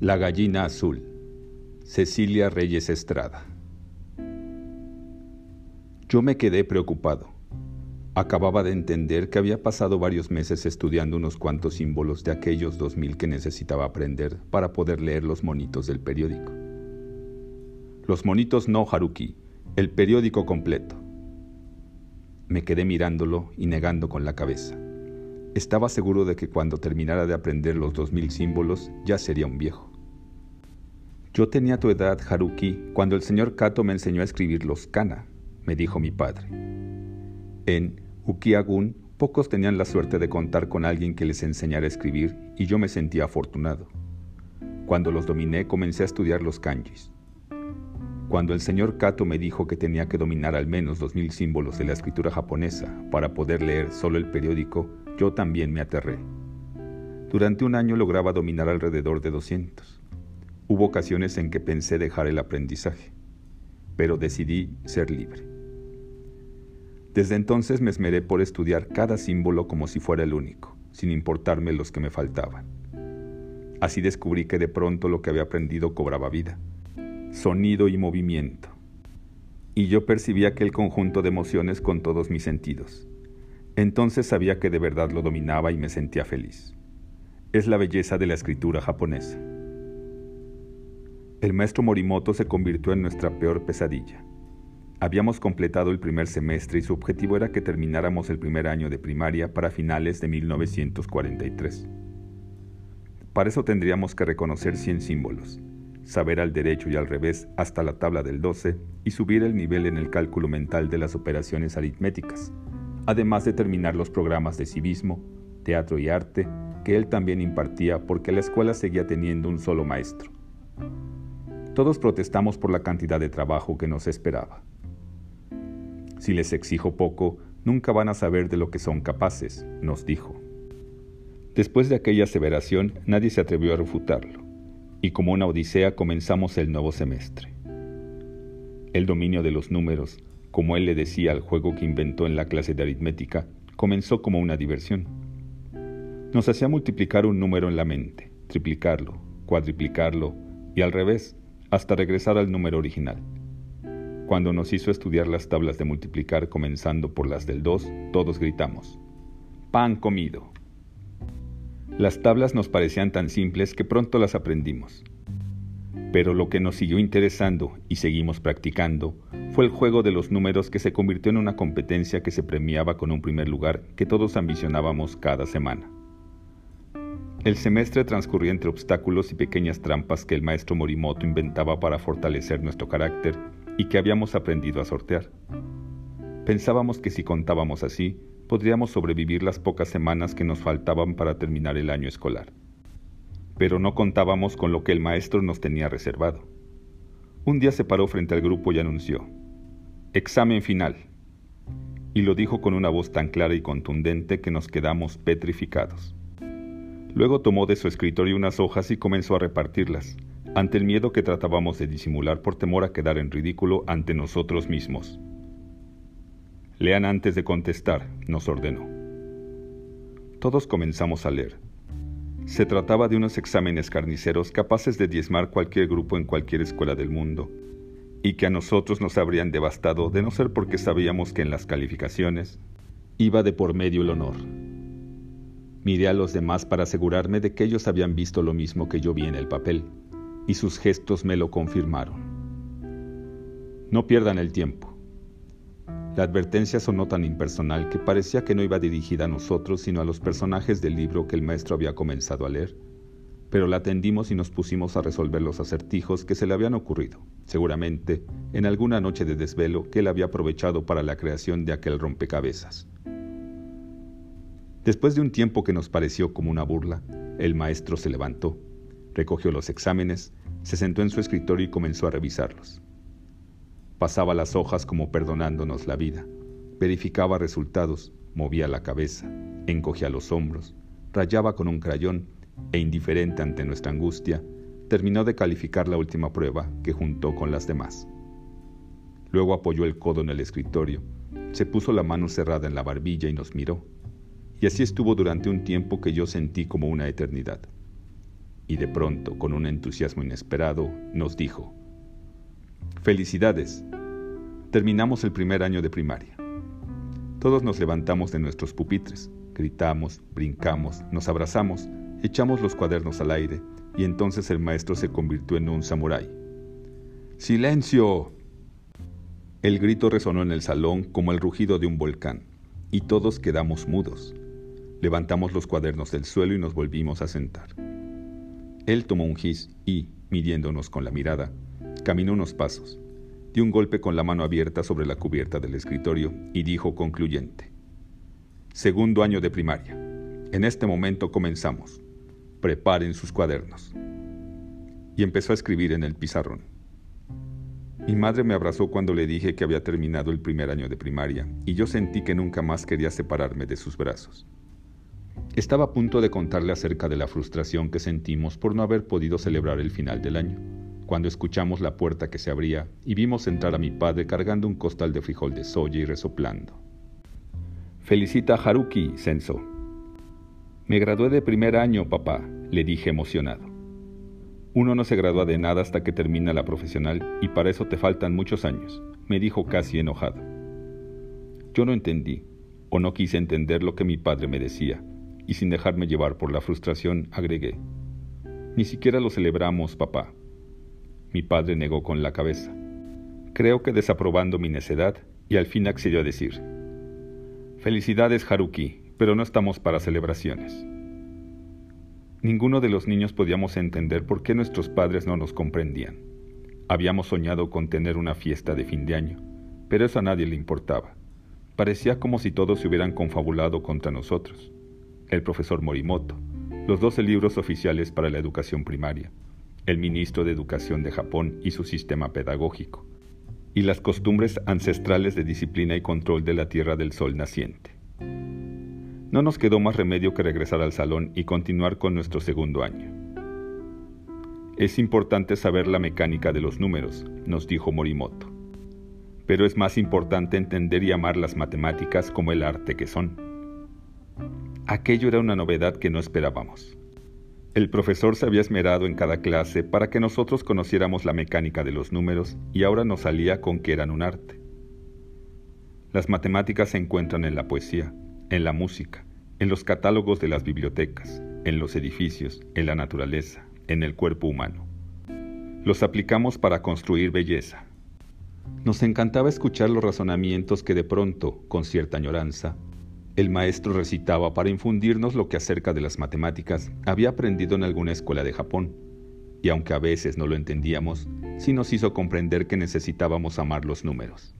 La gallina azul. Cecilia Reyes Estrada. Yo me quedé preocupado. Acababa de entender que había pasado varios meses estudiando unos cuantos símbolos de aquellos dos mil que necesitaba aprender para poder leer los monitos del periódico. Los monitos no, Haruki, el periódico completo. Me quedé mirándolo y negando con la cabeza. Estaba seguro de que cuando terminara de aprender los dos mil símbolos ya sería un viejo. Yo tenía tu edad, Haruki, cuando el señor Kato me enseñó a escribir los kana, me dijo mi padre. En Ukiagun pocos tenían la suerte de contar con alguien que les enseñara a escribir y yo me sentía afortunado. Cuando los dominé comencé a estudiar los kanjis. Cuando el señor Kato me dijo que tenía que dominar al menos dos mil símbolos de la escritura japonesa para poder leer solo el periódico, yo también me aterré. Durante un año lograba dominar alrededor de 200. Hubo ocasiones en que pensé dejar el aprendizaje, pero decidí ser libre. Desde entonces me esmeré por estudiar cada símbolo como si fuera el único, sin importarme los que me faltaban. Así descubrí que de pronto lo que había aprendido cobraba vida, sonido y movimiento. Y yo percibía aquel conjunto de emociones con todos mis sentidos entonces sabía que de verdad lo dominaba y me sentía feliz. Es la belleza de la escritura japonesa. El maestro Morimoto se convirtió en nuestra peor pesadilla. Habíamos completado el primer semestre y su objetivo era que termináramos el primer año de primaria para finales de 1943. Para eso tendríamos que reconocer 100 símbolos, saber al derecho y al revés hasta la tabla del 12 y subir el nivel en el cálculo mental de las operaciones aritméticas, además de terminar los programas de civismo, teatro y arte que él también impartía porque la escuela seguía teniendo un solo maestro. Todos protestamos por la cantidad de trabajo que nos esperaba. Si les exijo poco, nunca van a saber de lo que son capaces, nos dijo. Después de aquella aseveración, nadie se atrevió a refutarlo, y como una odisea comenzamos el nuevo semestre. El dominio de los números, como él le decía al juego que inventó en la clase de aritmética, comenzó como una diversión. Nos hacía multiplicar un número en la mente, triplicarlo, cuadriplicarlo y al revés, hasta regresar al número original. Cuando nos hizo estudiar las tablas de multiplicar comenzando por las del 2, todos gritamos, ¡Pan comido! Las tablas nos parecían tan simples que pronto las aprendimos. Pero lo que nos siguió interesando y seguimos practicando fue el juego de los números que se convirtió en una competencia que se premiaba con un primer lugar que todos ambicionábamos cada semana. El semestre transcurría entre obstáculos y pequeñas trampas que el maestro Morimoto inventaba para fortalecer nuestro carácter y que habíamos aprendido a sortear. Pensábamos que si contábamos así, podríamos sobrevivir las pocas semanas que nos faltaban para terminar el año escolar pero no contábamos con lo que el maestro nos tenía reservado. Un día se paró frente al grupo y anunció, Examen final. Y lo dijo con una voz tan clara y contundente que nos quedamos petrificados. Luego tomó de su escritorio unas hojas y comenzó a repartirlas, ante el miedo que tratábamos de disimular por temor a quedar en ridículo ante nosotros mismos. Lean antes de contestar, nos ordenó. Todos comenzamos a leer. Se trataba de unos exámenes carniceros capaces de diezmar cualquier grupo en cualquier escuela del mundo, y que a nosotros nos habrían devastado de no ser porque sabíamos que en las calificaciones iba de por medio el honor. Miré a los demás para asegurarme de que ellos habían visto lo mismo que yo vi en el papel, y sus gestos me lo confirmaron. No pierdan el tiempo. La advertencia sonó tan impersonal que parecía que no iba dirigida a nosotros, sino a los personajes del libro que el maestro había comenzado a leer. Pero la atendimos y nos pusimos a resolver los acertijos que se le habían ocurrido, seguramente en alguna noche de desvelo que él había aprovechado para la creación de aquel rompecabezas. Después de un tiempo que nos pareció como una burla, el maestro se levantó, recogió los exámenes, se sentó en su escritorio y comenzó a revisarlos. Pasaba las hojas como perdonándonos la vida. Verificaba resultados, movía la cabeza, encogía los hombros, rayaba con un crayón e indiferente ante nuestra angustia, terminó de calificar la última prueba que juntó con las demás. Luego apoyó el codo en el escritorio, se puso la mano cerrada en la barbilla y nos miró. Y así estuvo durante un tiempo que yo sentí como una eternidad. y de pronto, con un entusiasmo inesperado, nos dijo, Felicidades, terminamos el primer año de primaria. Todos nos levantamos de nuestros pupitres, gritamos, brincamos, nos abrazamos, echamos los cuadernos al aire y entonces el maestro se convirtió en un samurái. ¡Silencio! El grito resonó en el salón como el rugido de un volcán, y todos quedamos mudos. Levantamos los cuadernos del suelo y nos volvimos a sentar. Él tomó un gis y, midiéndonos con la mirada, caminó unos pasos, dio un golpe con la mano abierta sobre la cubierta del escritorio y dijo concluyente, Segundo año de primaria. En este momento comenzamos. Preparen sus cuadernos. Y empezó a escribir en el pizarrón. Mi madre me abrazó cuando le dije que había terminado el primer año de primaria y yo sentí que nunca más quería separarme de sus brazos. Estaba a punto de contarle acerca de la frustración que sentimos por no haber podido celebrar el final del año, cuando escuchamos la puerta que se abría y vimos entrar a mi padre cargando un costal de frijol de soya y resoplando. Felicita Haruki, Senso. Me gradué de primer año, papá, le dije emocionado. Uno no se gradúa de nada hasta que termina la profesional y para eso te faltan muchos años, me dijo casi enojado. Yo no entendí, o no quise entender lo que mi padre me decía, y sin dejarme llevar por la frustración agregué, Ni siquiera lo celebramos, papá. Mi padre negó con la cabeza, creo que desaprobando mi necedad, y al fin accedió a decir, Felicidades, Haruki, pero no estamos para celebraciones. Ninguno de los niños podíamos entender por qué nuestros padres no nos comprendían. Habíamos soñado con tener una fiesta de fin de año, pero eso a nadie le importaba. Parecía como si todos se hubieran confabulado contra nosotros el profesor Morimoto, los 12 libros oficiales para la educación primaria, el ministro de Educación de Japón y su sistema pedagógico, y las costumbres ancestrales de disciplina y control de la Tierra del Sol naciente. No nos quedó más remedio que regresar al salón y continuar con nuestro segundo año. Es importante saber la mecánica de los números, nos dijo Morimoto. Pero es más importante entender y amar las matemáticas como el arte que son. Aquello era una novedad que no esperábamos. El profesor se había esmerado en cada clase para que nosotros conociéramos la mecánica de los números y ahora nos salía con que eran un arte. Las matemáticas se encuentran en la poesía, en la música, en los catálogos de las bibliotecas, en los edificios, en la naturaleza, en el cuerpo humano. Los aplicamos para construir belleza. Nos encantaba escuchar los razonamientos que de pronto, con cierta añoranza, el maestro recitaba para infundirnos lo que acerca de las matemáticas había aprendido en alguna escuela de Japón, y aunque a veces no lo entendíamos, sí nos hizo comprender que necesitábamos amar los números.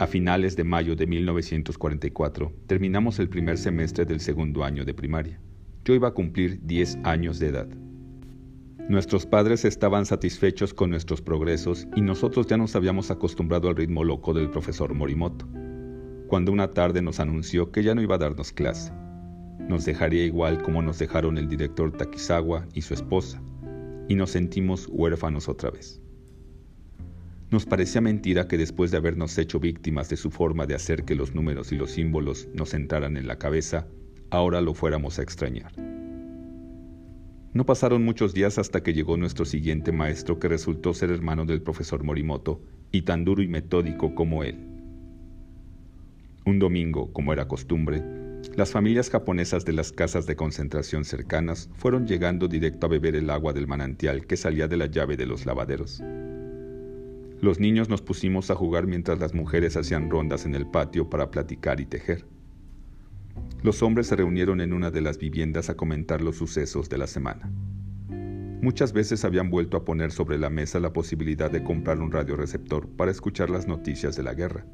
A finales de mayo de 1944 terminamos el primer semestre del segundo año de primaria. Yo iba a cumplir 10 años de edad. Nuestros padres estaban satisfechos con nuestros progresos y nosotros ya nos habíamos acostumbrado al ritmo loco del profesor Morimoto cuando una tarde nos anunció que ya no iba a darnos clase. Nos dejaría igual como nos dejaron el director Takizawa y su esposa, y nos sentimos huérfanos otra vez. Nos parecía mentira que después de habernos hecho víctimas de su forma de hacer que los números y los símbolos nos entraran en la cabeza, ahora lo fuéramos a extrañar. No pasaron muchos días hasta que llegó nuestro siguiente maestro que resultó ser hermano del profesor Morimoto y tan duro y metódico como él. Un domingo, como era costumbre, las familias japonesas de las casas de concentración cercanas fueron llegando directo a beber el agua del manantial que salía de la llave de los lavaderos. Los niños nos pusimos a jugar mientras las mujeres hacían rondas en el patio para platicar y tejer. Los hombres se reunieron en una de las viviendas a comentar los sucesos de la semana. Muchas veces habían vuelto a poner sobre la mesa la posibilidad de comprar un radioreceptor para escuchar las noticias de la guerra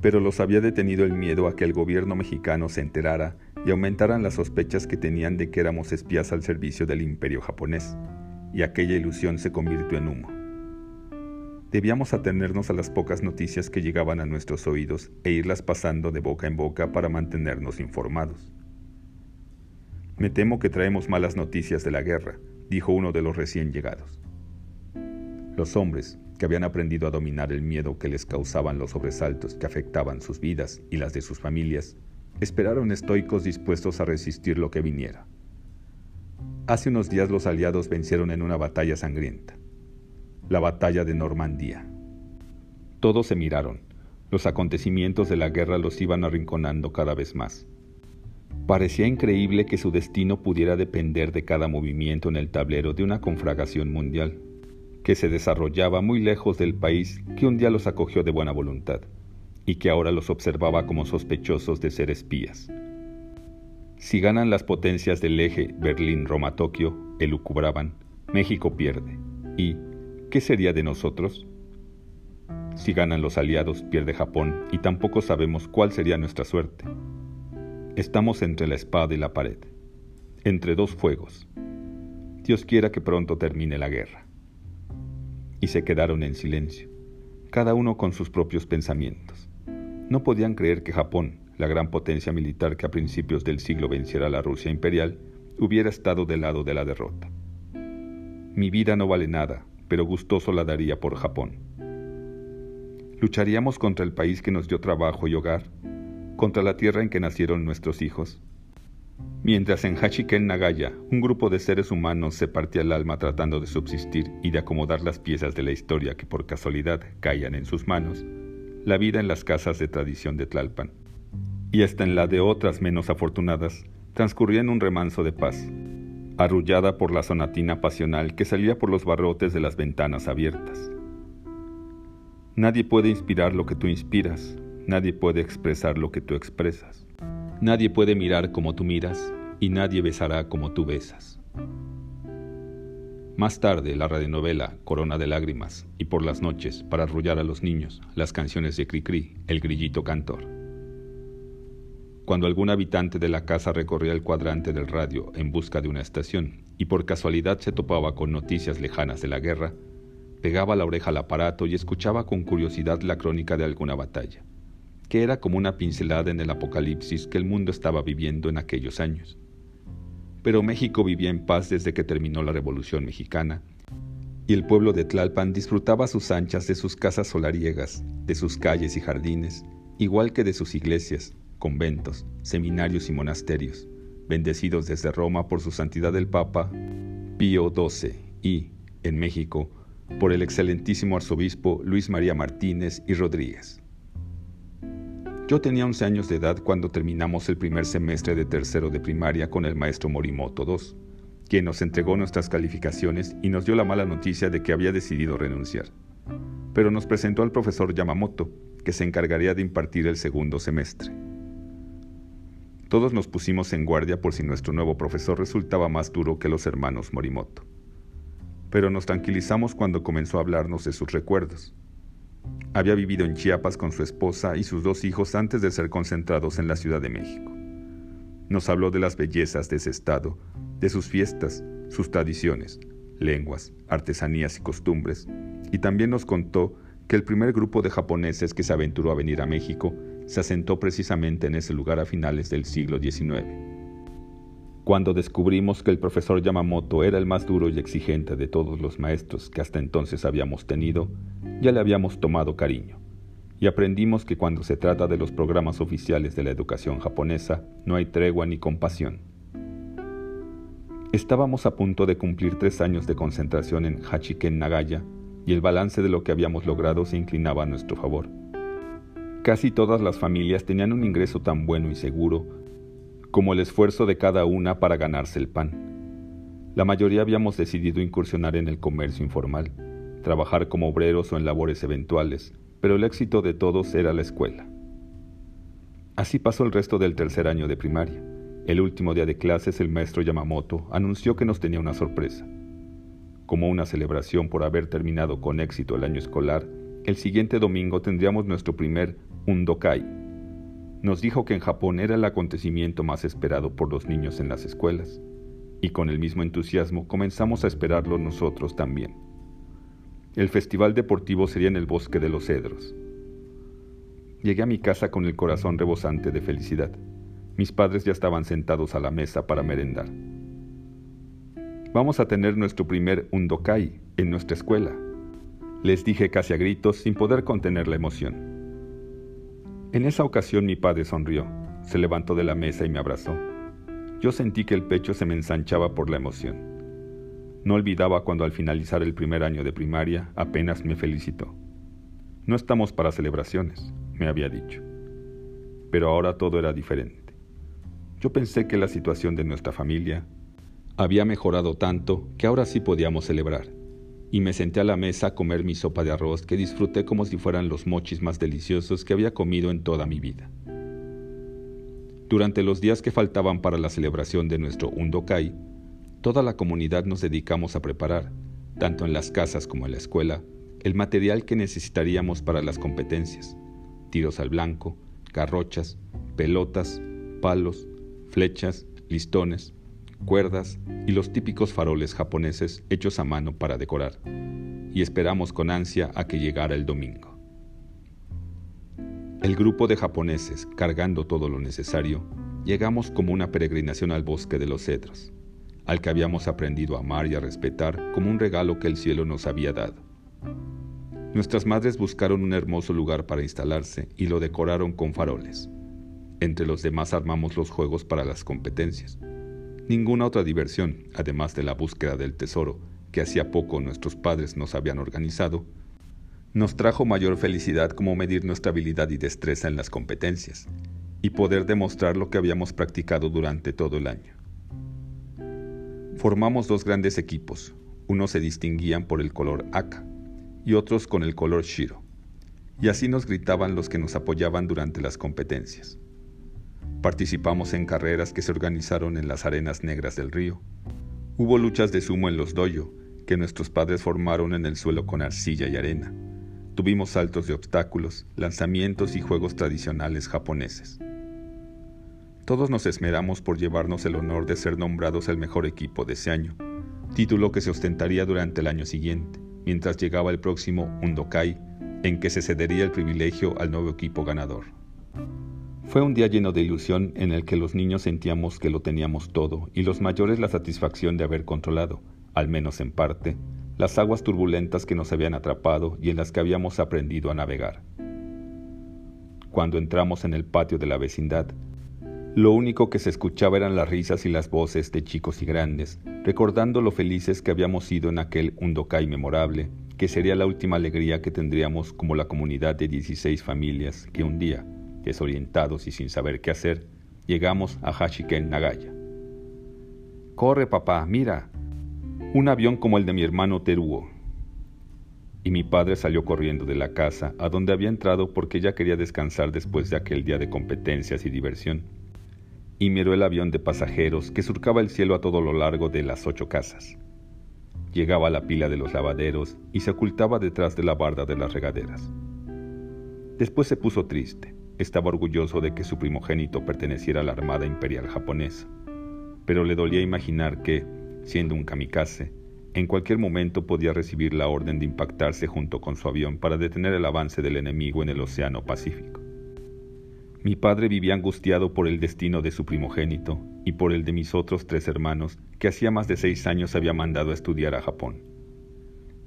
pero los había detenido el miedo a que el gobierno mexicano se enterara y aumentaran las sospechas que tenían de que éramos espías al servicio del imperio japonés, y aquella ilusión se convirtió en humo. Debíamos atenernos a las pocas noticias que llegaban a nuestros oídos e irlas pasando de boca en boca para mantenernos informados. Me temo que traemos malas noticias de la guerra, dijo uno de los recién llegados. Los hombres, que habían aprendido a dominar el miedo que les causaban los sobresaltos que afectaban sus vidas y las de sus familias, esperaron estoicos dispuestos a resistir lo que viniera. Hace unos días los aliados vencieron en una batalla sangrienta, la batalla de Normandía. Todos se miraron. Los acontecimientos de la guerra los iban arrinconando cada vez más. Parecía increíble que su destino pudiera depender de cada movimiento en el tablero de una conflagración mundial, que se desarrollaba muy lejos del país que un día los acogió de buena voluntad y que ahora los observaba como sospechosos de ser espías. Si ganan las potencias del eje Berlín-Roma-Tokio, elucubraban, México pierde. ¿Y qué sería de nosotros? Si ganan los aliados, pierde Japón y tampoco sabemos cuál sería nuestra suerte. Estamos entre la espada y la pared, entre dos fuegos. Dios quiera que pronto termine la guerra. Y se quedaron en silencio, cada uno con sus propios pensamientos. No podían creer que Japón, la gran potencia militar que a principios del siglo venciera a la Rusia imperial, hubiera estado del lado de la derrota. Mi vida no vale nada, pero gustoso la daría por Japón. ¿Lucharíamos contra el país que nos dio trabajo y hogar? ¿Contra la tierra en que nacieron nuestros hijos? Mientras en Hachiken Nagaya un grupo de seres humanos se partía el alma tratando de subsistir y de acomodar las piezas de la historia que por casualidad caían en sus manos, la vida en las casas de tradición de Tlalpan, y hasta en la de otras menos afortunadas, transcurría en un remanso de paz, arrullada por la sonatina pasional que salía por los barrotes de las ventanas abiertas. Nadie puede inspirar lo que tú inspiras, nadie puede expresar lo que tú expresas, nadie puede mirar como tú miras, y nadie besará como tú besas. Más tarde, la radionovela Corona de Lágrimas y por las noches, para arrullar a los niños, las canciones de Cricri, el grillito cantor. Cuando algún habitante de la casa recorría el cuadrante del radio en busca de una estación y por casualidad se topaba con noticias lejanas de la guerra, pegaba la oreja al aparato y escuchaba con curiosidad la crónica de alguna batalla, que era como una pincelada en el apocalipsis que el mundo estaba viviendo en aquellos años pero México vivía en paz desde que terminó la Revolución Mexicana, y el pueblo de Tlalpan disfrutaba a sus anchas de sus casas solariegas, de sus calles y jardines, igual que de sus iglesias, conventos, seminarios y monasterios, bendecidos desde Roma por su santidad el Papa Pío XII y, en México, por el excelentísimo arzobispo Luis María Martínez y Rodríguez. Yo tenía 11 años de edad cuando terminamos el primer semestre de tercero de primaria con el maestro Morimoto II, quien nos entregó nuestras calificaciones y nos dio la mala noticia de que había decidido renunciar. Pero nos presentó al profesor Yamamoto, que se encargaría de impartir el segundo semestre. Todos nos pusimos en guardia por si nuestro nuevo profesor resultaba más duro que los hermanos Morimoto. Pero nos tranquilizamos cuando comenzó a hablarnos de sus recuerdos había vivido en Chiapas con su esposa y sus dos hijos antes de ser concentrados en la Ciudad de México. Nos habló de las bellezas de ese estado, de sus fiestas, sus tradiciones, lenguas, artesanías y costumbres, y también nos contó que el primer grupo de japoneses que se aventuró a venir a México se asentó precisamente en ese lugar a finales del siglo XIX. Cuando descubrimos que el profesor Yamamoto era el más duro y exigente de todos los maestros que hasta entonces habíamos tenido, ya le habíamos tomado cariño. Y aprendimos que cuando se trata de los programas oficiales de la educación japonesa, no hay tregua ni compasión. Estábamos a punto de cumplir tres años de concentración en Hachiken Nagaya y el balance de lo que habíamos logrado se inclinaba a nuestro favor. Casi todas las familias tenían un ingreso tan bueno y seguro como el esfuerzo de cada una para ganarse el pan. La mayoría habíamos decidido incursionar en el comercio informal, trabajar como obreros o en labores eventuales, pero el éxito de todos era la escuela. Así pasó el resto del tercer año de primaria. El último día de clases el maestro Yamamoto anunció que nos tenía una sorpresa. Como una celebración por haber terminado con éxito el año escolar, el siguiente domingo tendríamos nuestro primer Undokai, nos dijo que en Japón era el acontecimiento más esperado por los niños en las escuelas, y con el mismo entusiasmo comenzamos a esperarlo nosotros también. El festival deportivo sería en el bosque de los cedros. Llegué a mi casa con el corazón rebosante de felicidad. Mis padres ya estaban sentados a la mesa para merendar. Vamos a tener nuestro primer undokai en nuestra escuela, les dije casi a gritos sin poder contener la emoción. En esa ocasión mi padre sonrió, se levantó de la mesa y me abrazó. Yo sentí que el pecho se me ensanchaba por la emoción. No olvidaba cuando al finalizar el primer año de primaria apenas me felicitó. No estamos para celebraciones, me había dicho. Pero ahora todo era diferente. Yo pensé que la situación de nuestra familia había mejorado tanto que ahora sí podíamos celebrar, y me senté a la mesa a comer mi sopa de arroz que disfruté como si fueran los mochis más deliciosos que había comido en toda mi vida. Durante los días que faltaban para la celebración de nuestro Undokai, toda la comunidad nos dedicamos a preparar, tanto en las casas como en la escuela, el material que necesitaríamos para las competencias, tiros al blanco, garrochas, pelotas, palos, flechas, listones, cuerdas y los típicos faroles japoneses hechos a mano para decorar, y esperamos con ansia a que llegara el domingo. El grupo de japoneses, cargando todo lo necesario, llegamos como una peregrinación al bosque de los cedros, al que habíamos aprendido a amar y a respetar como un regalo que el cielo nos había dado. Nuestras madres buscaron un hermoso lugar para instalarse y lo decoraron con faroles. Entre los demás armamos los juegos para las competencias. Ninguna otra diversión, además de la búsqueda del tesoro que hacía poco nuestros padres nos habían organizado, nos trajo mayor felicidad como medir nuestra habilidad y destreza en las competencias y poder demostrar lo que habíamos practicado durante todo el año. Formamos dos grandes equipos, unos se distinguían por el color Aka y otros con el color Shiro, y así nos gritaban los que nos apoyaban durante las competencias. Participamos en carreras que se organizaron en las arenas negras del río. Hubo luchas de sumo en los doyo que nuestros padres formaron en el suelo con arcilla y arena Tuvimos saltos de obstáculos, lanzamientos y juegos tradicionales japoneses. Todos nos esmeramos por llevarnos el honor de ser nombrados el mejor equipo de ese año, título que se ostentaría durante el año siguiente, mientras llegaba el próximo Undokai, en que se cedería el privilegio al nuevo equipo ganador. Fue un día lleno de ilusión en el que los niños sentíamos que lo teníamos todo y los mayores la satisfacción de haber controlado, al menos en parte, las aguas turbulentas que nos habían atrapado y en las que habíamos aprendido a navegar. Cuando entramos en el patio de la vecindad, lo único que se escuchaba eran las risas y las voces de chicos y grandes, recordando lo felices que habíamos sido en aquel Undokai memorable, que sería la última alegría que tendríamos como la comunidad de 16 familias que un día, desorientados y sin saber qué hacer, llegamos a Hashiken Nagaya. Corre, papá, mira, un avión como el de mi hermano Teruo. Y mi padre salió corriendo de la casa a donde había entrado porque ya quería descansar después de aquel día de competencias y diversión. Y miró el avión de pasajeros que surcaba el cielo a todo lo largo de las ocho casas. Llegaba a la pila de los lavaderos y se ocultaba detrás de la barda de las regaderas. Después se puso triste. Estaba orgulloso de que su primogénito perteneciera a la Armada Imperial japonesa, pero le dolía imaginar que, siendo un kamikaze, en cualquier momento podía recibir la orden de impactarse junto con su avión para detener el avance del enemigo en el Océano Pacífico. Mi padre vivía angustiado por el destino de su primogénito y por el de mis otros tres hermanos que hacía más de seis años había mandado a estudiar a Japón.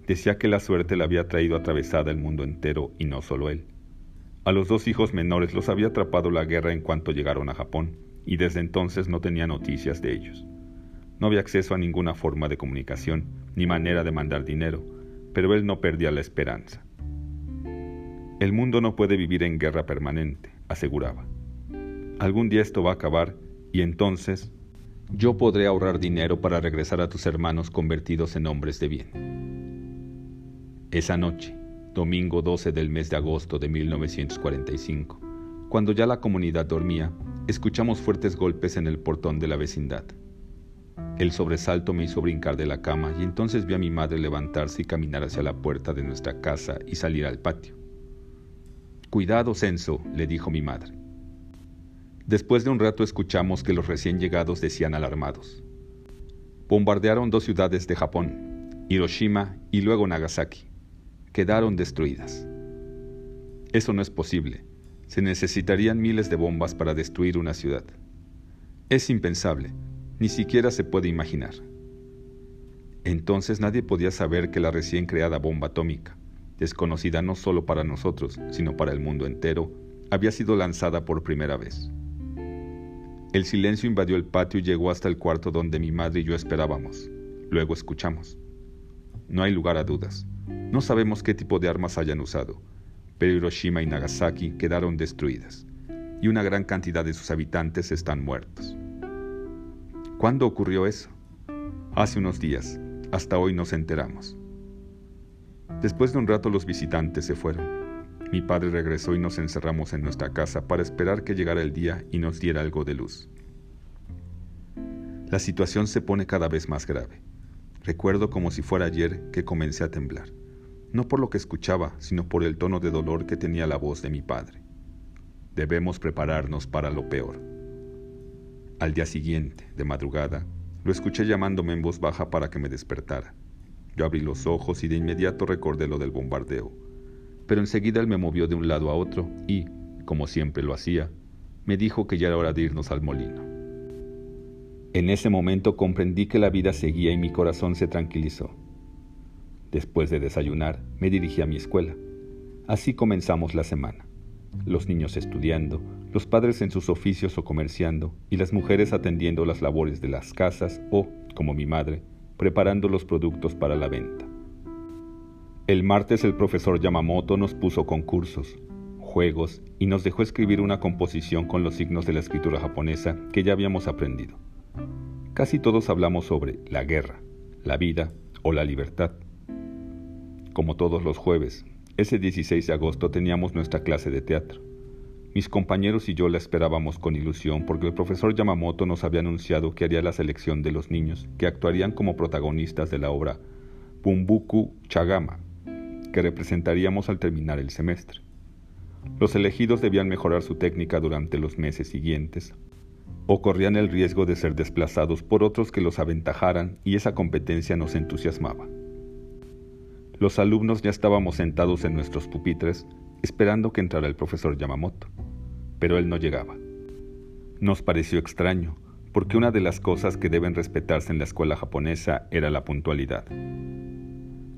Decía que la suerte le había traído atravesada el mundo entero y no solo él. A los dos hijos menores los había atrapado la guerra en cuanto llegaron a Japón, y desde entonces no tenía noticias de ellos. No había acceso a ninguna forma de comunicación, ni manera de mandar dinero, pero él no perdía la esperanza. El mundo no puede vivir en guerra permanente, aseguraba. Algún día esto va a acabar y entonces yo podré ahorrar dinero para regresar a tus hermanos convertidos en hombres de bien. Esa noche, domingo 12 del mes de agosto de 1945, cuando ya la comunidad dormía, escuchamos fuertes golpes en el portón de la vecindad. El sobresalto me hizo brincar de la cama y entonces vi a mi madre levantarse y caminar hacia la puerta de nuestra casa y salir al patio. Cuidado, Censo, le dijo mi madre. Después de un rato escuchamos que los recién llegados decían alarmados. Bombardearon dos ciudades de Japón, Hiroshima y luego Nagasaki. Quedaron destruidas. Eso no es posible. Se necesitarían miles de bombas para destruir una ciudad. Es impensable ni siquiera se puede imaginar. Entonces nadie podía saber que la recién creada bomba atómica, desconocida no solo para nosotros, sino para el mundo entero, había sido lanzada por primera vez. El silencio invadió el patio y llegó hasta el cuarto donde mi madre y yo esperábamos. Luego escuchamos. No hay lugar a dudas. No sabemos qué tipo de armas hayan usado, pero Hiroshima y Nagasaki quedaron destruidas, y una gran cantidad de sus habitantes están muertos. ¿Cuándo ocurrió eso? Hace unos días. Hasta hoy nos enteramos. Después de un rato los visitantes se fueron. Mi padre regresó y nos encerramos en nuestra casa para esperar que llegara el día y nos diera algo de luz. La situación se pone cada vez más grave. Recuerdo como si fuera ayer que comencé a temblar, no por lo que escuchaba, sino por el tono de dolor que tenía la voz de mi padre. Debemos prepararnos para lo peor. Al día siguiente, de madrugada, lo escuché llamándome en voz baja para que me despertara. Yo abrí los ojos y de inmediato recordé lo del bombardeo pero enseguida él me movió de un lado a otro y, como siempre lo hacía, me dijo que ya era hora de irnos al molino. En ese momento comprendí que la vida seguía y mi corazón se tranquilizó. Después de desayunar, me dirigí a mi escuela. Así comenzamos la semana. Los niños estudiando, los padres en sus oficios o comerciando, y las mujeres atendiendo las labores de las casas o, como mi madre, preparando los productos para la venta. El martes el profesor Yamamoto nos puso concursos, juegos y nos dejó escribir una composición con los signos de la escritura japonesa que ya habíamos aprendido. Casi todos hablamos sobre la guerra, la vida o la libertad. Como todos los jueves, ese 16 de agosto teníamos nuestra clase de teatro. Mis compañeros y yo la esperábamos con ilusión porque el profesor Yamamoto nos había anunciado que haría la selección de los niños que actuarían como protagonistas de la obra Bumbuku Chagama, que representaríamos al terminar el semestre. Los elegidos debían mejorar su técnica durante los meses siguientes, o corrían el riesgo de ser desplazados por otros que los aventajaran y esa competencia nos entusiasmaba. Los alumnos ya estábamos sentados en nuestros pupitres esperando que entrara el profesor Yamamoto, pero él no llegaba. Nos pareció extraño, porque una de las cosas que deben respetarse en la escuela japonesa era la puntualidad.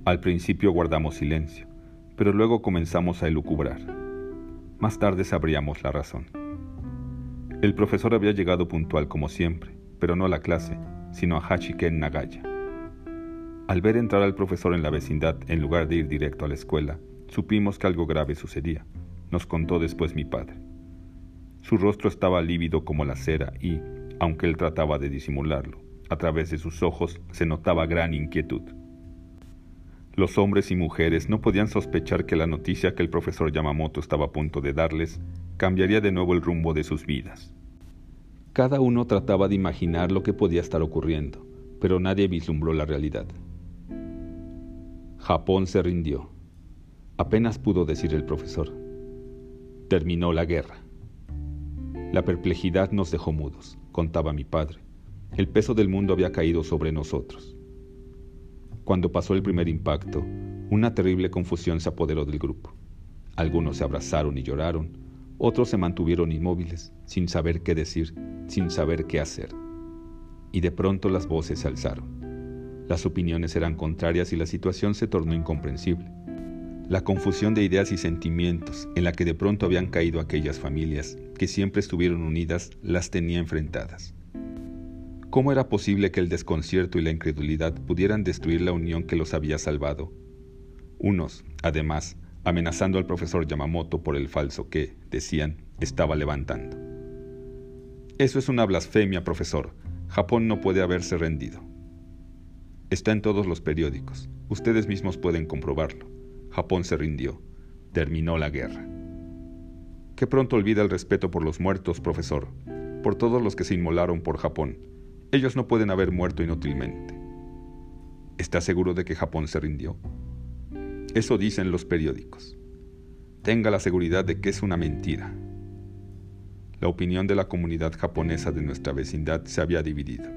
Al principio guardamos silencio, pero luego comenzamos a elucubrar. Más tarde sabríamos la razón. El profesor había llegado puntual como siempre, pero no a la clase, sino a Hachiken Nagaya. Al ver entrar al profesor en la vecindad en lugar de ir directo a la escuela, supimos que algo grave sucedía, nos contó después mi padre. Su rostro estaba lívido como la cera y, aunque él trataba de disimularlo, a través de sus ojos se notaba gran inquietud. Los hombres y mujeres no podían sospechar que la noticia que el profesor Yamamoto estaba a punto de darles cambiaría de nuevo el rumbo de sus vidas. Cada uno trataba de imaginar lo que podía estar ocurriendo, pero nadie vislumbró la realidad. Japón se rindió. Apenas pudo decir el profesor. Terminó la guerra. La perplejidad nos dejó mudos, contaba mi padre. El peso del mundo había caído sobre nosotros. Cuando pasó el primer impacto, una terrible confusión se apoderó del grupo. Algunos se abrazaron y lloraron, otros se mantuvieron inmóviles, sin saber qué decir, sin saber qué hacer. Y de pronto las voces se alzaron. Las opiniones eran contrarias y la situación se tornó incomprensible. La confusión de ideas y sentimientos en la que de pronto habían caído aquellas familias que siempre estuvieron unidas las tenía enfrentadas. ¿Cómo era posible que el desconcierto y la incredulidad pudieran destruir la unión que los había salvado? Unos, además, amenazando al profesor Yamamoto por el falso que, decían, estaba levantando. Eso es una blasfemia, profesor. Japón no puede haberse rendido. Está en todos los periódicos. Ustedes mismos pueden comprobarlo. Japón se rindió. Terminó la guerra. Qué pronto olvida el respeto por los muertos, profesor, por todos los que se inmolaron por Japón, ellos no pueden haber muerto inútilmente. ¿Está seguro de que Japón se rindió? Eso dicen los periódicos. Tenga la seguridad de que es una mentira. La opinión de la comunidad japonesa de nuestra vecindad se había dividido,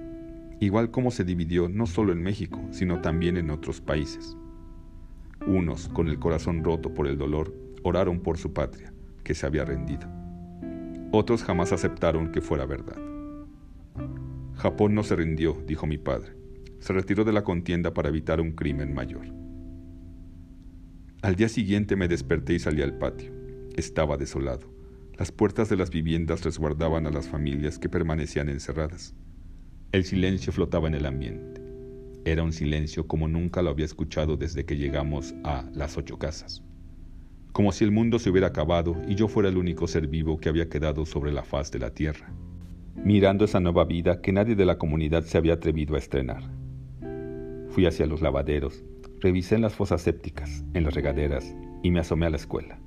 igual como se dividió no solo en México, sino también en otros países. Unos, con el corazón roto por el dolor, oraron por su patria, que se había rendido. Otros jamás aceptaron que fuera verdad. Japón no se rindió, dijo mi padre. Se retiró de la contienda para evitar un crimen mayor. Al día siguiente me desperté y salí al patio. Estaba desolado. Las puertas de las viviendas resguardaban a las familias que permanecían encerradas. El silencio flotaba en el ambiente. Era un silencio como nunca lo había escuchado desde que llegamos a las ocho casas. Como si el mundo se hubiera acabado y yo fuera el único ser vivo que había quedado sobre la faz de la tierra, mirando esa nueva vida que nadie de la comunidad se había atrevido a estrenar. Fui hacia los lavaderos, revisé en las fosas sépticas, en las regaderas y me asomé a la escuela.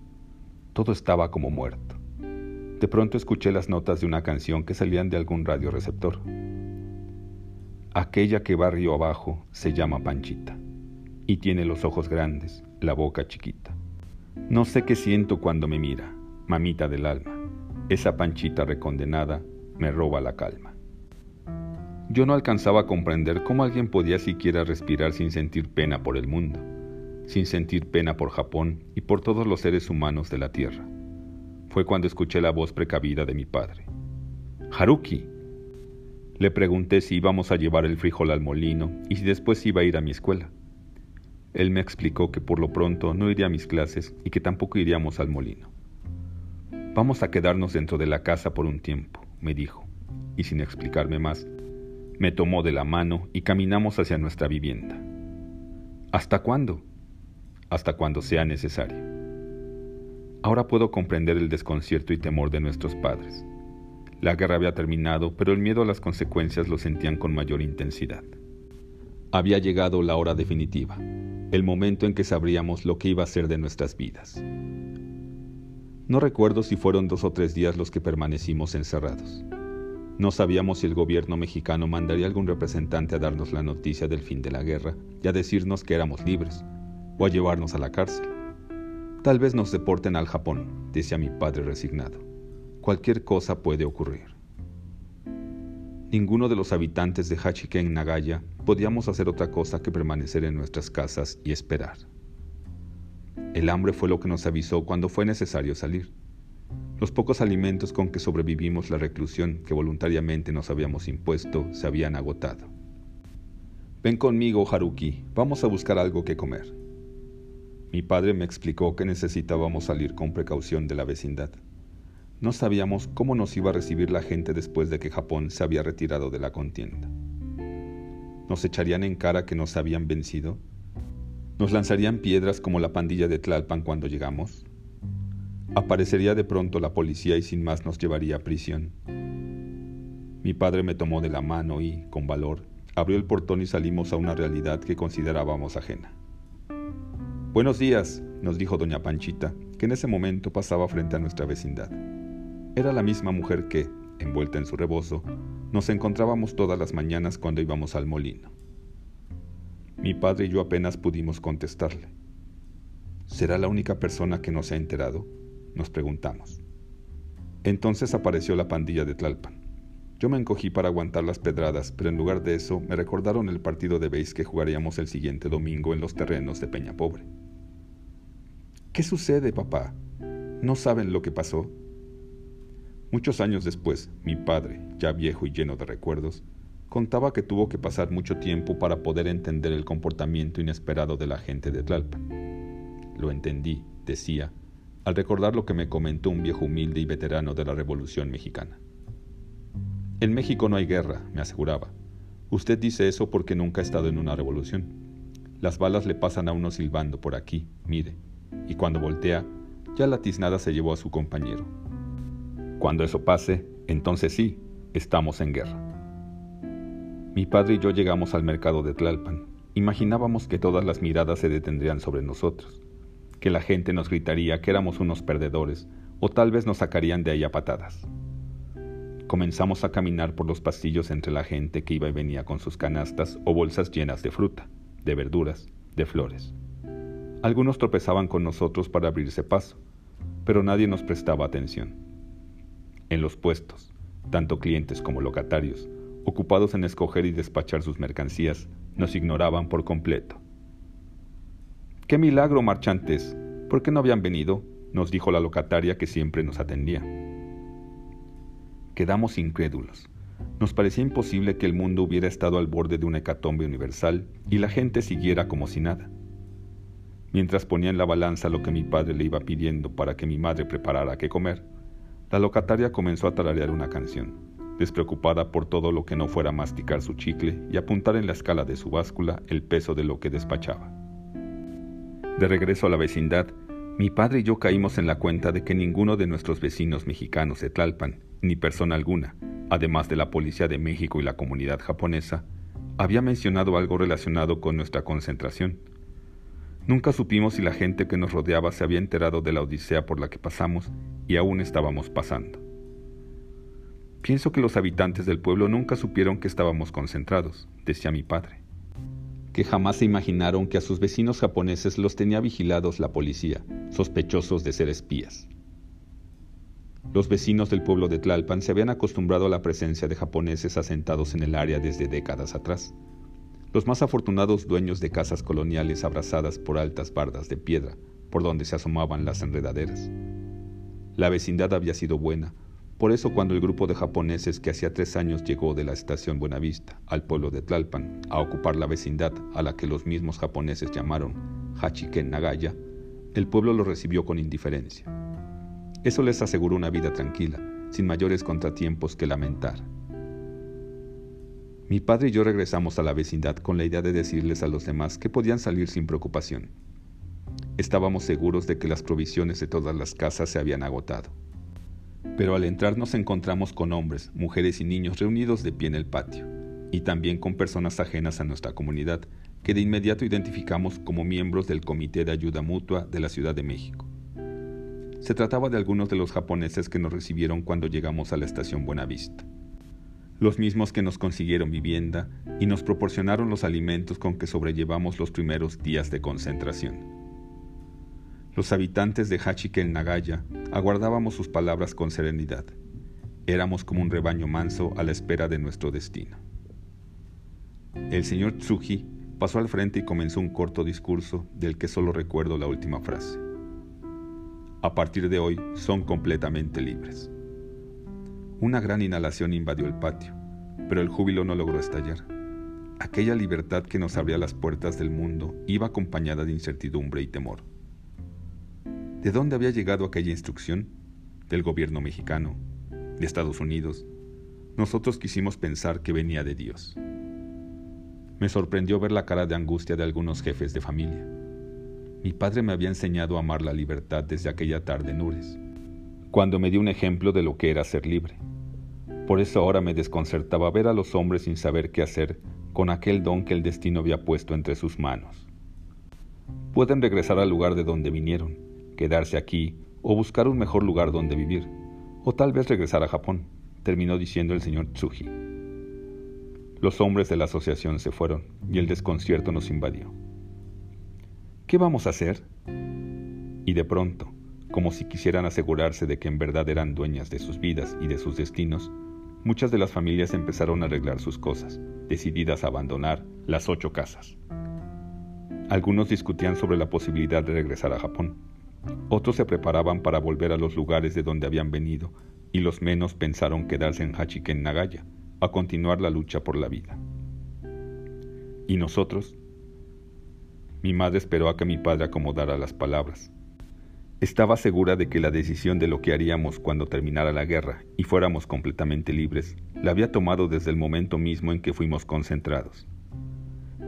Todo estaba como muerto. De pronto escuché las notas de una canción que salían de algún radioreceptor. Aquella que va río abajo se llama Panchita y tiene los ojos grandes, la boca chiquita. No sé qué siento cuando me mira, mamita del alma. Esa Panchita recondenada me roba la calma. Yo no alcanzaba a comprender cómo alguien podía siquiera respirar sin sentir pena por el mundo, sin sentir pena por Japón y por todos los seres humanos de la Tierra fue cuando escuché la voz precavida de mi padre. Haruki. Le pregunté si íbamos a llevar el frijol al molino y si después iba a ir a mi escuela. Él me explicó que por lo pronto no iría a mis clases y que tampoco iríamos al molino. Vamos a quedarnos dentro de la casa por un tiempo, me dijo, y sin explicarme más, me tomó de la mano y caminamos hacia nuestra vivienda. ¿Hasta cuándo? Hasta cuando sea necesario. Ahora puedo comprender el desconcierto y temor de nuestros padres. La guerra había terminado, pero el miedo a las consecuencias lo sentían con mayor intensidad. Había llegado la hora definitiva, el momento en que sabríamos lo que iba a ser de nuestras vidas. No recuerdo si fueron dos o tres días los que permanecimos encerrados. No sabíamos si el gobierno mexicano mandaría algún representante a darnos la noticia del fin de la guerra y a decirnos que éramos libres, o a llevarnos a la cárcel. Tal vez nos deporten al Japón, decía mi padre resignado. Cualquier cosa puede ocurrir. Ninguno de los habitantes de Hachiken Nagaya podíamos hacer otra cosa que permanecer en nuestras casas y esperar. El hambre fue lo que nos avisó cuando fue necesario salir. Los pocos alimentos con que sobrevivimos la reclusión que voluntariamente nos habíamos impuesto se habían agotado. Ven conmigo, Haruki, vamos a buscar algo que comer. Mi padre me explicó que necesitábamos salir con precaución de la vecindad. No sabíamos cómo nos iba a recibir la gente después de que Japón se había retirado de la contienda. ¿Nos echarían en cara que nos habían vencido? ¿Nos lanzarían piedras como la pandilla de Tlalpan cuando llegamos? Aparecería de pronto la policía y sin más nos llevaría a prisión. Mi padre me tomó de la mano y, con valor, abrió el portón y salimos a una realidad que considerábamos ajena. Buenos días, nos dijo doña Panchita, que en ese momento pasaba frente a nuestra vecindad. Era la misma mujer que, envuelta en su rebozo, nos encontrábamos todas las mañanas cuando íbamos al molino. Mi padre y yo apenas pudimos contestarle. ¿Será la única persona que no se ha enterado? Nos preguntamos. Entonces apareció la pandilla de Tlalpan. Yo me encogí para aguantar las pedradas, pero en lugar de eso me recordaron el partido de béis que jugaríamos el siguiente domingo en los terrenos de Peña Pobre. ¿Qué sucede, papá? ¿No saben lo que pasó? Muchos años después, mi padre, ya viejo y lleno de recuerdos, contaba que tuvo que pasar mucho tiempo para poder entender el comportamiento inesperado de la gente de Tlalpan. Lo entendí, decía, al recordar lo que me comentó un viejo humilde y veterano de la Revolución Mexicana. En México no hay guerra, me aseguraba. Usted dice eso porque nunca ha estado en una revolución. Las balas le pasan a uno silbando por aquí, mire, y cuando voltea, ya la tiznada se llevó a su compañero. Cuando eso pase, entonces sí, estamos en guerra. Mi padre y yo llegamos al mercado de Tlalpan. Imaginábamos que todas las miradas se detendrían sobre nosotros, que la gente nos gritaría que éramos unos perdedores, o tal vez nos sacarían de ahí a patadas. Comenzamos a caminar por los pasillos entre la gente que iba y venía con sus canastas o bolsas llenas de fruta, de verduras, de flores. Algunos tropezaban con nosotros para abrirse paso, pero nadie nos prestaba atención. En los puestos, tanto clientes como locatarios, ocupados en escoger y despachar sus mercancías, nos ignoraban por completo. ¡Qué milagro, marchantes! ¿Por qué no habían venido? nos dijo la locataria que siempre nos atendía. Quedamos incrédulos. Nos parecía imposible que el mundo hubiera estado al borde de una hecatombe universal y la gente siguiera como si nada mientras ponía en la balanza lo que mi padre le iba pidiendo para que mi madre preparara qué comer, La locataria comenzó a tararear una canción, despreocupada por todo lo que no fuera masticar su chicle y apuntar en la escala de su báscula el peso de lo que despachaba. De regreso a la vecindad, mi padre y yo caímos en la cuenta de que ninguno de nuestros vecinos mexicanos de Tlalpan, ni persona alguna, además de la Policía de México y la comunidad japonesa, había mencionado algo relacionado con nuestra concentración. Nunca supimos si la gente que nos rodeaba se había enterado de la odisea por la que pasamos y aún estábamos pasando. Pienso que los habitantes del pueblo nunca supieron que estábamos concentrados, decía mi padre que jamás se imaginaron que a sus vecinos japoneses los tenía vigilados la policía, sospechosos de ser espías. Los vecinos del pueblo de Tlalpan se habían acostumbrado a la presencia de japoneses asentados en el área desde décadas atrás. Los más afortunados dueños de casas coloniales abrazadas por altas bardas de piedra, por donde se asomaban las enredaderas. La vecindad había sido buena, por eso cuando el grupo de japoneses que hacía tres años llegó de la estación Buenavista al pueblo de Tlalpan a ocupar la vecindad a la que los mismos japoneses llamaron Hachiken Nagaya, el pueblo lo recibió con indiferencia. Eso les aseguró una vida tranquila, sin mayores contratiempos que lamentar. Mi padre y yo regresamos a la vecindad con la idea de decirles a los demás que podían salir sin preocupación. Estábamos seguros de que las provisiones de todas las casas se habían agotado pero al entrar nos encontramos con hombres, mujeres y niños reunidos de pie en el patio, y también con personas ajenas a nuestra comunidad, que de inmediato identificamos como miembros del Comité de Ayuda Mutua de la Ciudad de México. Se trataba de algunos de los japoneses que nos recibieron cuando llegamos a la estación Buenavista. Los mismos que nos consiguieron vivienda y nos proporcionaron los alimentos con que sobrellevamos los primeros días de concentración. Los habitantes de Hachikel Nagaya aguardábamos sus palabras con serenidad. Éramos como un rebaño manso a la espera de nuestro destino. El señor Tsuji pasó al frente y comenzó un corto discurso del que solo recuerdo la última frase. A partir de hoy son completamente libres. Una gran inhalación invadió el patio, pero el júbilo no logró estallar. Aquella libertad que nos abría las puertas del mundo iba acompañada de incertidumbre y temor. ¿De dónde había llegado aquella instrucción? Del gobierno mexicano, de Estados Unidos. Nosotros quisimos pensar que venía de Dios. Me sorprendió ver la cara de angustia de algunos jefes de familia. Mi padre me había enseñado a amar la libertad desde aquella tarde en Ures, cuando me dio un ejemplo de lo que era ser libre. Por eso ahora me desconcertaba ver a los hombres sin saber qué hacer con aquel don que el destino había puesto entre sus manos. Pueden regresar al lugar de donde vinieron, quedarse aquí o buscar un mejor lugar donde vivir, o tal vez regresar a Japón, terminó diciendo el señor Tsuji. Los hombres de la asociación se fueron y el desconcierto nos invadió. ¿Qué vamos a hacer? Y de pronto, como si quisieran asegurarse de que en verdad eran dueñas de sus vidas y de sus destinos, muchas de las familias empezaron a arreglar sus cosas, decididas a abandonar las ocho casas. Algunos discutían sobre la posibilidad de regresar a Japón otros se preparaban para volver a los lugares de donde habían venido, y los menos pensaron quedarse en Hachiken Nagaya, a continuar la lucha por la vida. ¿Y nosotros? Mi madre esperó a que mi padre acomodara las palabras. Estaba segura de que la decisión de lo que haríamos cuando terminara la guerra y fuéramos completamente libres la había tomado desde el momento mismo en que fuimos concentrados.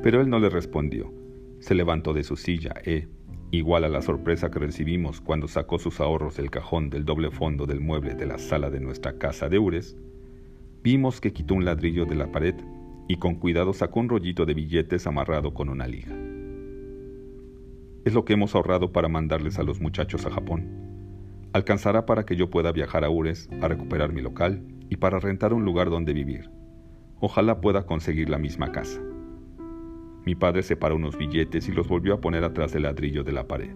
Pero él no le respondió. Se levantó de su silla e, igual a la sorpresa que recibimos cuando sacó sus ahorros del cajón del doble fondo del mueble de la sala de nuestra casa de Ures, vimos que quitó un ladrillo de la pared y con cuidado sacó un rollito de billetes amarrado con una liga. Es lo que hemos ahorrado para mandarles a los muchachos a Japón. Alcanzará para que yo pueda viajar a Ures a recuperar mi local y para rentar un lugar donde vivir. Ojalá pueda conseguir la misma casa. Mi padre separó unos billetes y los volvió a poner atrás del ladrillo de la pared.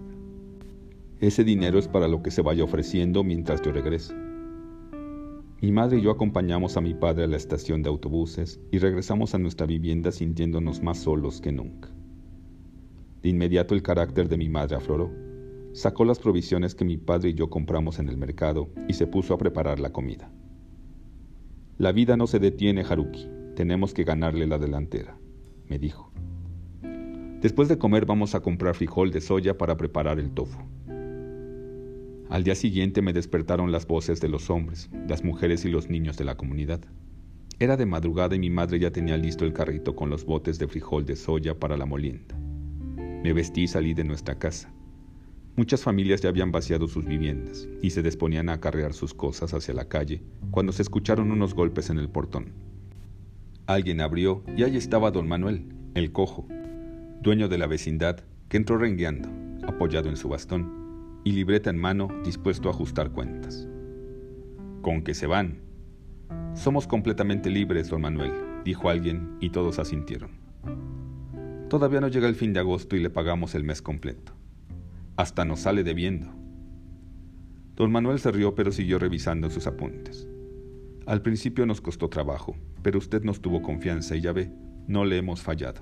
Ese dinero es para lo que se vaya ofreciendo mientras yo regreso. Mi madre y yo acompañamos a mi padre a la estación de autobuses y regresamos a nuestra vivienda sintiéndonos más solos que nunca. De inmediato el carácter de mi madre afloró. Sacó las provisiones que mi padre y yo compramos en el mercado y se puso a preparar la comida. La vida no se detiene, Haruki. Tenemos que ganarle la delantera, me dijo. Después de comer vamos a comprar frijol de soya para preparar el tofu. Al día siguiente me despertaron las voces de los hombres, las mujeres y los niños de la comunidad. Era de madrugada y mi madre ya tenía listo el carrito con los botes de frijol de soya para la molienda. Me vestí y salí de nuestra casa. Muchas familias ya habían vaciado sus viviendas y se disponían a acarrear sus cosas hacia la calle cuando se escucharon unos golpes en el portón. Alguien abrió y allí estaba don Manuel, el cojo, dueño de la vecindad, que entró rengueando, apoyado en su bastón, y libreta en mano, dispuesto a ajustar cuentas. ¿Con qué se van? Somos completamente libres, don Manuel, dijo alguien, y todos asintieron. Todavía no llega el fin de agosto y le pagamos el mes completo. Hasta nos sale debiendo. Don Manuel se rió pero siguió revisando sus apuntes. Al principio nos costó trabajo, pero usted nos tuvo confianza y ya ve, no le hemos fallado.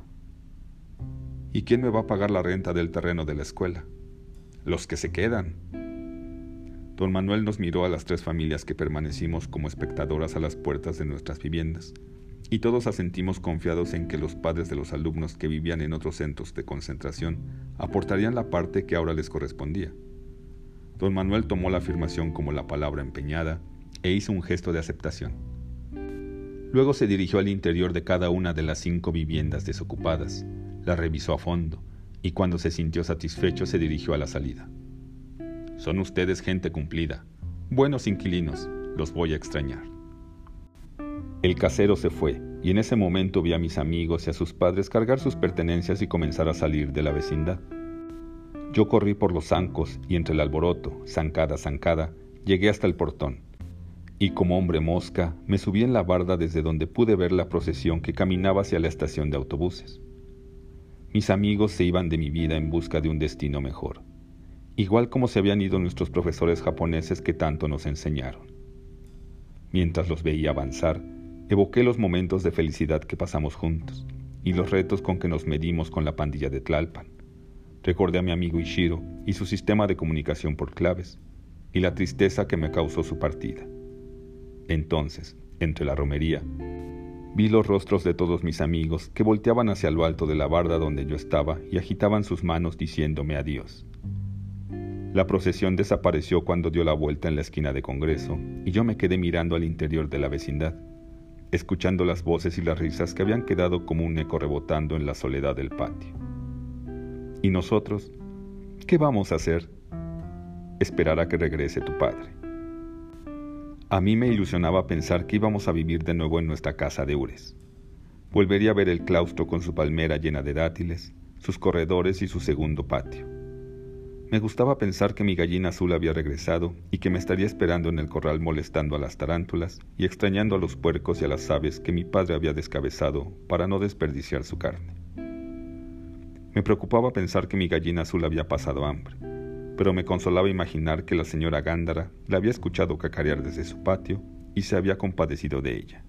¿Y quién me va a pagar la renta del terreno de la escuela? Los que se quedan. Don Manuel nos miró a las tres familias que permanecimos como espectadoras a las puertas de nuestras viviendas, y todos asentimos confiados en que los padres de los alumnos que vivían en otros centros de concentración aportarían la parte que ahora les correspondía. Don Manuel tomó la afirmación como la palabra empeñada e hizo un gesto de aceptación. Luego se dirigió al interior de cada una de las cinco viviendas desocupadas, la revisó a fondo y cuando se sintió satisfecho se dirigió a la salida. Son ustedes gente cumplida, buenos inquilinos, los voy a extrañar. El casero se fue y en ese momento vi a mis amigos y a sus padres cargar sus pertenencias y comenzar a salir de la vecindad. Yo corrí por los zancos y entre el alboroto, zancada, zancada, llegué hasta el portón. Y como hombre mosca, me subí en la barda desde donde pude ver la procesión que caminaba hacia la estación de autobuses. Mis amigos se iban de mi vida en busca de un destino mejor, igual como se habían ido nuestros profesores japoneses que tanto nos enseñaron. Mientras los veía avanzar, evoqué los momentos de felicidad que pasamos juntos y los retos con que nos medimos con la pandilla de Tlalpan. Recordé a mi amigo Ishiro y su sistema de comunicación por claves y la tristeza que me causó su partida. Entonces, entre la romería, Vi los rostros de todos mis amigos que volteaban hacia lo alto de la barda donde yo estaba y agitaban sus manos diciéndome adiós. La procesión desapareció cuando dio la vuelta en la esquina de Congreso y yo me quedé mirando al interior de la vecindad, escuchando las voces y las risas que habían quedado como un eco rebotando en la soledad del patio. ¿Y nosotros? ¿Qué vamos a hacer? Esperar a que regrese tu padre. A mí me ilusionaba pensar que íbamos a vivir de nuevo en nuestra casa de Ures. Volvería a ver el claustro con su palmera llena de dátiles, sus corredores y su segundo patio. Me gustaba pensar que mi gallina azul había regresado y que me estaría esperando en el corral molestando a las tarántulas y extrañando a los puercos y a las aves que mi padre había descabezado para no desperdiciar su carne. Me preocupaba pensar que mi gallina azul había pasado hambre pero me consolaba imaginar que la señora Gándara la había escuchado cacarear desde su patio y se había compadecido de ella.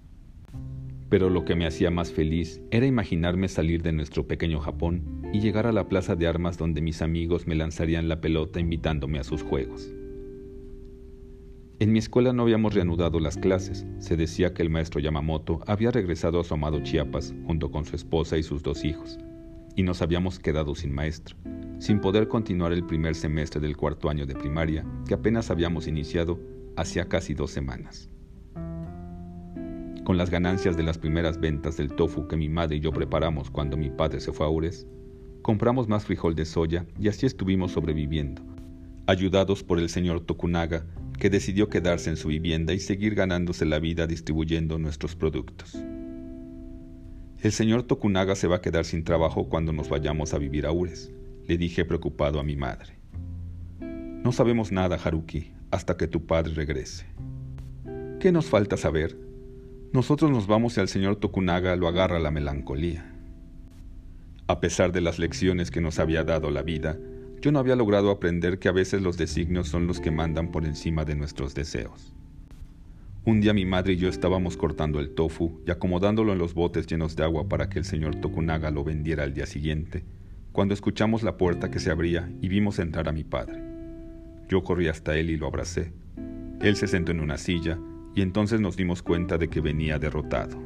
Pero lo que me hacía más feliz era imaginarme salir de nuestro pequeño Japón y llegar a la plaza de armas donde mis amigos me lanzarían la pelota invitándome a sus juegos. En mi escuela no habíamos reanudado las clases. Se decía que el maestro Yamamoto había regresado a su amado Chiapas junto con su esposa y sus dos hijos, y nos habíamos quedado sin maestro sin poder continuar el primer semestre del cuarto año de primaria que apenas habíamos iniciado hacía casi dos semanas. Con las ganancias de las primeras ventas del tofu que mi madre y yo preparamos cuando mi padre se fue a Ures, compramos más frijol de soya y así estuvimos sobreviviendo, ayudados por el señor Tokunaga, que decidió quedarse en su vivienda y seguir ganándose la vida distribuyendo nuestros productos. El señor Tokunaga se va a quedar sin trabajo cuando nos vayamos a vivir a Ures, le dije preocupado a mi madre. No sabemos nada, Haruki, hasta que tu padre regrese. ¿Qué nos falta saber? Nosotros nos vamos y al señor Tokunaga lo agarra la melancolía. A pesar de las lecciones que nos había dado la vida, yo no había logrado aprender que a veces los designios son los que mandan por encima de nuestros deseos. Un día mi madre y yo estábamos cortando el tofu y acomodándolo en los botes llenos de agua para que el señor Tokunaga lo vendiera al día siguiente, cuando escuchamos la puerta que se abría y vimos entrar a mi padre. Yo corrí hasta él y lo abracé. Él se sentó en una silla y entonces nos dimos cuenta de que venía derrotado.